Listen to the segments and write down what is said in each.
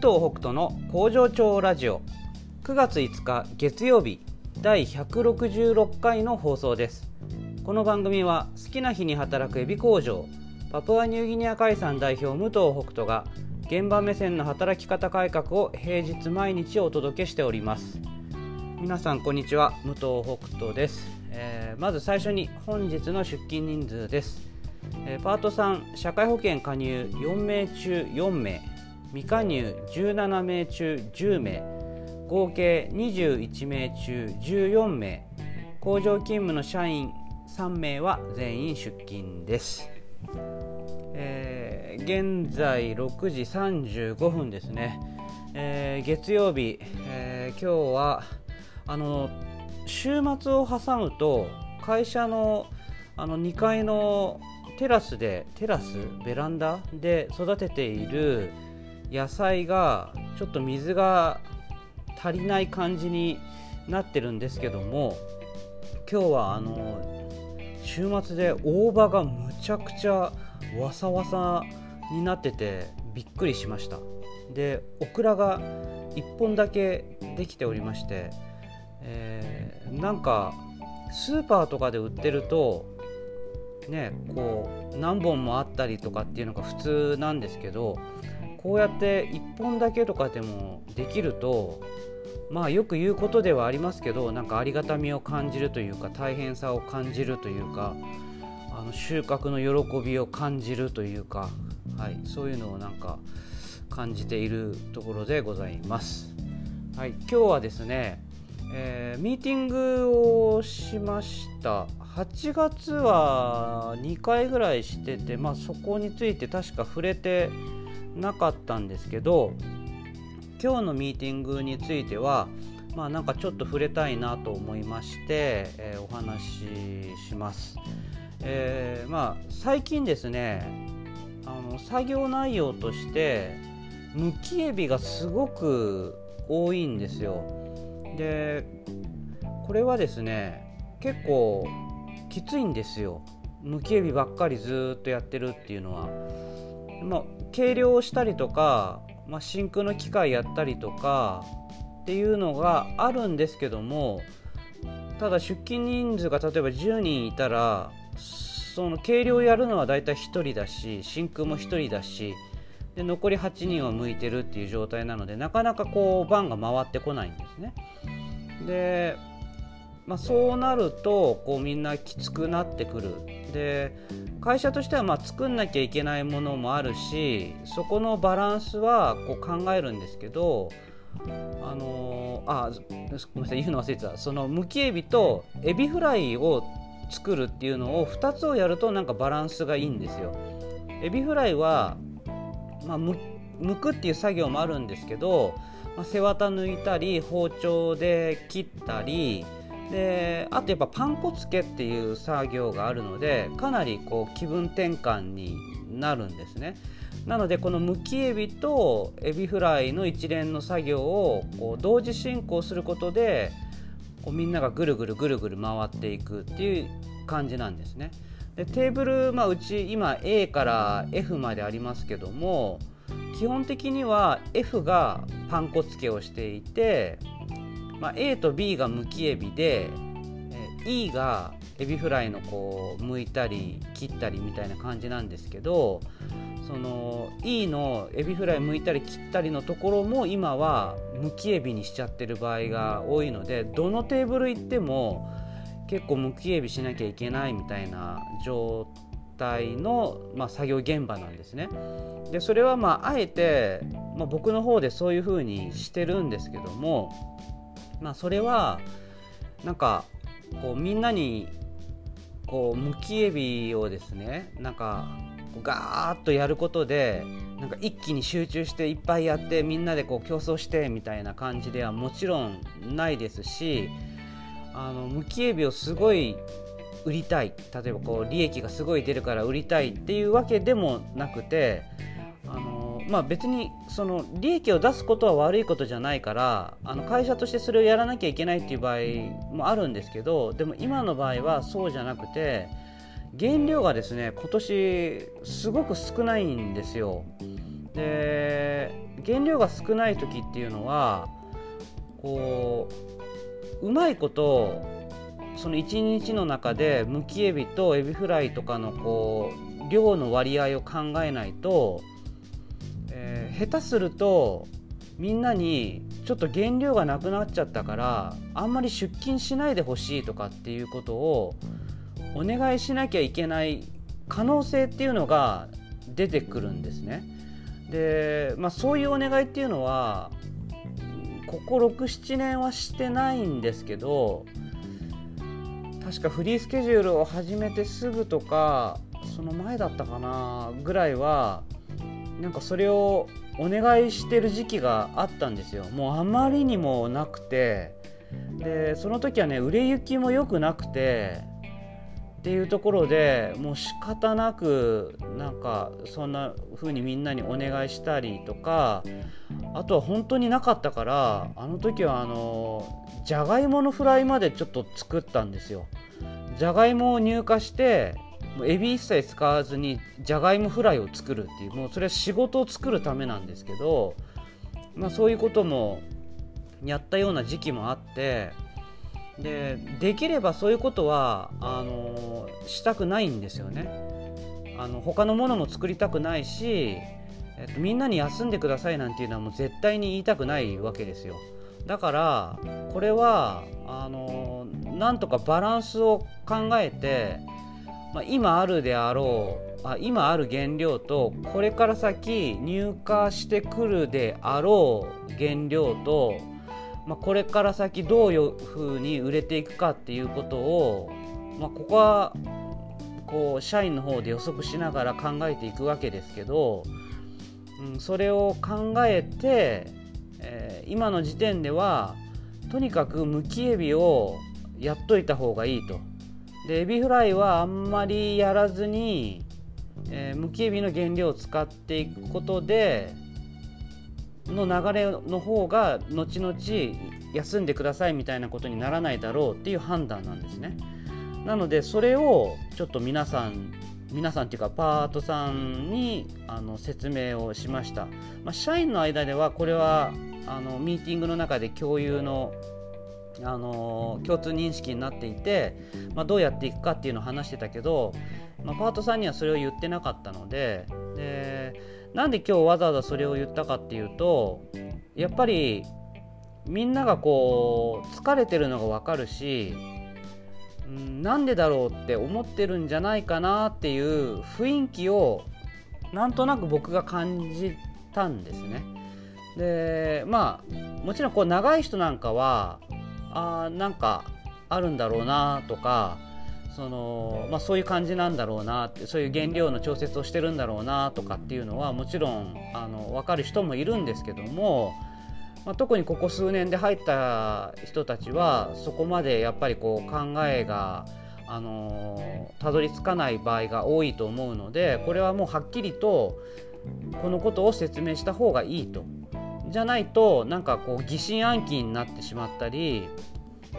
藤北斗の工場長ラジオ。9月5日月曜日第166回の放送です。この番組は好きな日に働くエビ工場パプアニューギニア海産代表武藤北斗が現場目線の働き方改革を平日毎日お届けしております。皆さんこんにちは。武藤北斗です、えー、まず最初に本日の出勤人数です。えー、パート3社会保険加入4名中4名。未加入17名中10名合計21名中14名工場勤務の社員3名は全員出勤です、えー、現在6時35分ですね、えー、月曜日、えー、今日はあの週末を挟むと会社のあの2階のテラスでテラスベランダで育てている野菜がちょっと水が足りない感じになってるんですけども今日はあの週末で大葉がむちゃくちゃわさわさになっててびっくりしました。でオクラが1本だけできておりまして、えー、なんかスーパーとかで売ってるとねこう何本もあったりとかっていうのが普通なんですけどこうやって1本だけとかでもできるとまあよく言うことではありますけどなんかありがたみを感じるというか大変さを感じるというかあの収穫の喜びを感じるというか、はい、そういうのをなんか感じているところでございます。はい、今日はですね、えー、ミーティングをしました8月は2回ぐらいしてて、まあ、そこについて確か触れてなかったんですけど今日のミーティングについてはまあなんかちょっと触れたいなと思いまして、えー、お話しします。えー、まあ最近ですねあの作業内容としてむきエビがすごく多いんですよ。でこれはですね結構きついんですよむきエビばっかりずっとやってるっていうのは。まあ、計量をしたりとか、まあ、真空の機械やったりとかっていうのがあるんですけどもただ出勤人数が例えば10人いたらその計量やるのはだいたい1人だし真空も1人だしで残り8人は向いてるっていう状態なのでなかなかこう番が回ってこないんですね。でまあ、そうなるとこうみんなきつくなってくるで会社としてはまあ作んなきゃいけないものもあるしそこのバランスはこう考えるんですけどあのー、あごめんなさい言うの忘れてたそのむきエビとエビフライを作るっていうのを2つをやるとなんかバランスがいいんですよ。エビフライは、まあ、むくっていう作業もあるんですけど、まあ、背わた抜いたり包丁で切ったりであとやっぱパン粉つけっていう作業があるのでかなりこう気分転換になるんですね。なのでこのむきエビとエビフライの一連の作業をこう同時進行することでこうみんながぐるぐるぐるぐる回っていくっていう感じなんですね。でテーブル、まあ、うち今 A から F までありますけども基本的には F がパン粉つけをしていてまあ、A と B がむきエビで、E がエビフライのこう剥いたり切ったりみたいな感じなんですけどその E のエビフライ剥いたり切ったりのところも今はむきエビにしちゃってる場合が多いのでどのテーブル行っても結構むきエビしなきゃいけないみたいな状態の、まあ、作業現場なんですね。でそれはまああえて、まあ、僕の方でそういうふうにしてるんですけどもまあ、それはなんかこうみんなにこうむきエビをですねなんかガーッとやることでなんか一気に集中していっぱいやってみんなでこう競争してみたいな感じではもちろんないですしあのむきエビをすごい売りたい。例えばこう利益がすごい出るから売りたいっていうわけでもなくてまあ、別にその利益を出すことは悪いことじゃないからあの会社としてそれをやらなきゃいけないっていう場合もあるんですけどでも今の場合はそうじゃなくて原料がですね今年すごく少ないんですよ。で原料が少ない時っていうのはこううまいことその1日の中でむきエビとエビフライとかのこう量の割合を考えないと、下手するとみんなにちょっと原料がなくなっちゃったからあんまり出勤しないでほしいとかっていうことをお願いしなきゃいけない可能性っていうのが出てくるんですね。で、まあ、そういうお願いっていうのはここ67年はしてないんですけど確かフリースケジュールを始めてすぐとかその前だったかなぐらいはなんかそれをお願いしてる時期があったんですよ。もうあまりにもなくて。でその時はね売れ行きも良くなくて。っていうところでもう仕方なくなんかそんな風にみんなにお願いしたりとかあとは本当になかったからあの時はあのじゃがいものフライまでちょっと作ったんですよ。じゃがいもを入荷してもうエビ一切使わずにじゃがいもフライを作るっていうもうそれは仕事を作るためなんですけど、まあ、そういうこともやったような時期もあってでできればそういうことはあのしたくないんですよね。あの他のものも作りたくないし、えっと、みんなに休んでくださいなんていうのはもう絶対に言いたくないわけですよ。だからこれはあのなんとかバランスを考えてまあ、今あるであろうあ今ある原料とこれから先入荷してくるであろう原料と、まあ、これから先どういうふうに売れていくかっていうことを、まあ、ここはこう社員の方で予測しながら考えていくわけですけど、うん、それを考えて、えー、今の時点ではとにかくむきエビをやっといた方がいいと。でエビフライはあんまりやらずに、えー、むきエビの原料を使っていくことでの流れの方が後々休んでくださいみたいなことにならないだろうっていう判断なんですね。なのでそれをちょっと皆さん皆さんっていうかパートさんにあの説明をしました、まあ、社員の間ではこれはあのミーティングの中で共有のあの共通認識になっていて、まあ、どうやっていくかっていうのを話してたけど、まあ、パートさんにはそれを言ってなかったのででなんで今日わざわざそれを言ったかっていうとやっぱりみんながこう疲れてるのが分かるしなんでだろうって思ってるんじゃないかなっていう雰囲気をなんとなく僕が感じたんですね。でまあもちろんこう長い人なんかはあなんかあるんだろうなとかその、まあ、そういう感じなんだろうなってそういう原料の調節をしてるんだろうなとかっていうのはもちろんあの分かる人もいるんですけども、まあ、特にここ数年で入った人たちはそこまでやっぱりこう考えがあのたどり着かない場合が多いと思うのでこれはもうはっきりとこのことを説明した方がいいと。じゃないとなんかこう疑心暗鬼になってしまったり、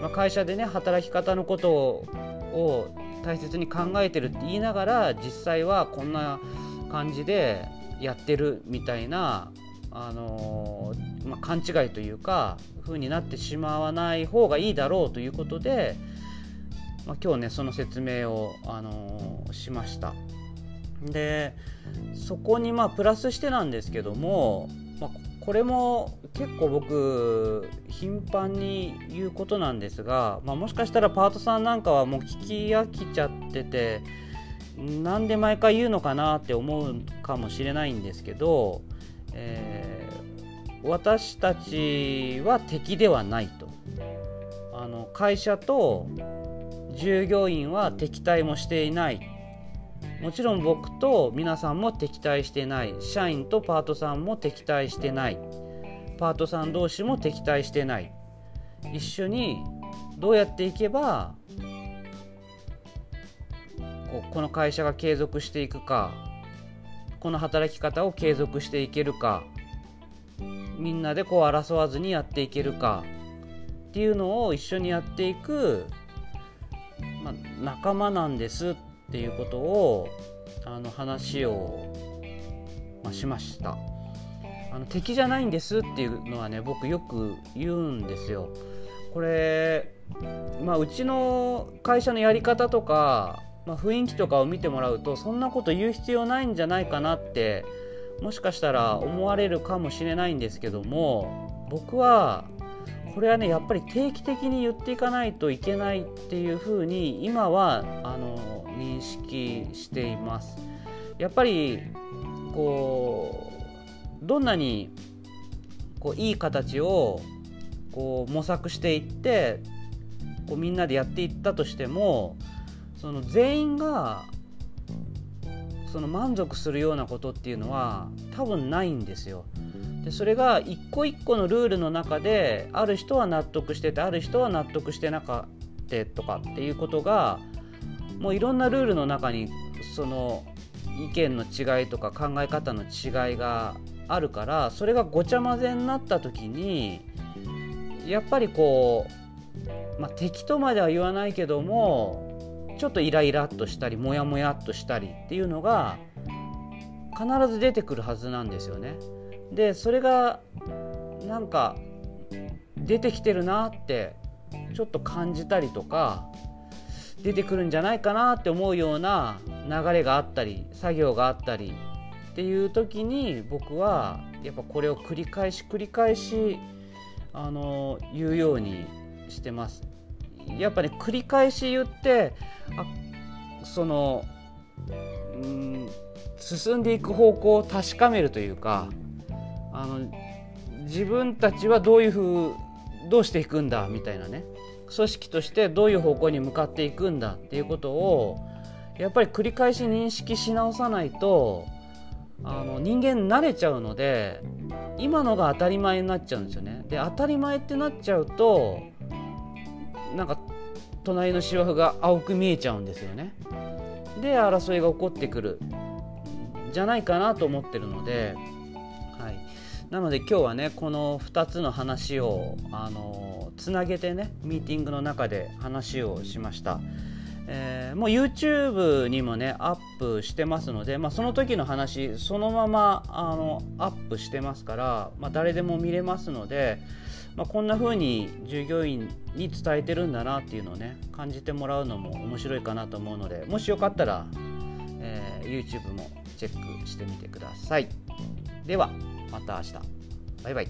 まあ、会社でね働き方のことを大切に考えてるって言いながら実際はこんな感じでやってるみたいな、あのー、まあ、勘違いというか風になってしまわない方がいいだろうということで、まあ、今日ねその説明を、あのー、しました。でそこにまあプラスしてなんですけども、まあ、これも結構僕頻繁に言うことなんですが、まあ、もしかしたらパートさんなんかはもう聞き飽きちゃっててなんで毎回言うのかなって思うかもしれないんですけど、えー、私たちは敵ではないと。あの会社と従業員は敵対もしていない。もちろん僕と皆さんも敵対してない。社員とパートさんも敵対してない。パートさん同士も敵対してない。一緒にどうやっていけばここの会社が継続していくかこの働き方を継続していけるかみんなでこう争わずにやっていけるかっていうのを一緒にやっていく、まあ、仲間なんですってっていうことをあの話を、まあ、しましたあの敵じゃないんですっていうのはね僕よく言うんですよ。これ、まあ、うちの会社のやり方とか、まあ、雰囲気とかを見てもらうとそんなこと言う必要ないんじゃないかなってもしかしたら思われるかもしれないんですけども僕はこれはねやっぱり定期的に言っていかないといけないっていうふうに今はあの認識しています。やっぱりこうどんなにこういい形をこう模索していってこうみんなでやっていったとしてもその全員がその満足するようなことっていうのは多分ないんですよ。でそれが一個一個のルールの中である人は納得しててある人は納得してなかったとかっていうことがもういろんなルールの中にその意見の違いとか考え方の違いがあるからそれがごちゃ混ぜになった時にやっぱりこう、まあ、敵とまでは言わないけどもちょっとイライラっとしたりモヤモヤっとしたりっていうのが必ず出てくるはずなんですよね。でそれがなんか出てきてるなってちょっと感じたりとか出てくるんじゃないかなって思うような流れがあったり作業があったりっていう時に僕はやっぱこれを繰り返し繰り返しあの言うようにしてます。やっぱり、ね、繰り返し言ってあそのうん進んでいく方向を確かめるというかあの自分たちはどういうふうどうしていくんだみたいなね組織としてどういう方向に向かっていくんだっていうことをやっぱり繰り返し認識し直さないとあの人間慣れちゃうので今のが当たり前になっちゃうんですよね。で当たり前ってなっちゃうとなんか隣の芝生が青く見えちゃうんですよね。で争いが起こってくるじゃないかなと思ってるので、はい、なので今日はねこの2つの話をあのつなげてねミーティングの中で話をしました。えー、もう YouTube にもねアップしてますので、まあ、その時の話そのままあのアップしてますから、まあ、誰でも見れますので、まあ、こんな風に従業員に伝えてるんだなっていうのをね感じてもらうのも面白いかなと思うのでもしよかったら、えー、YouTube もチェックしてみてください。ではまた明日バイバイ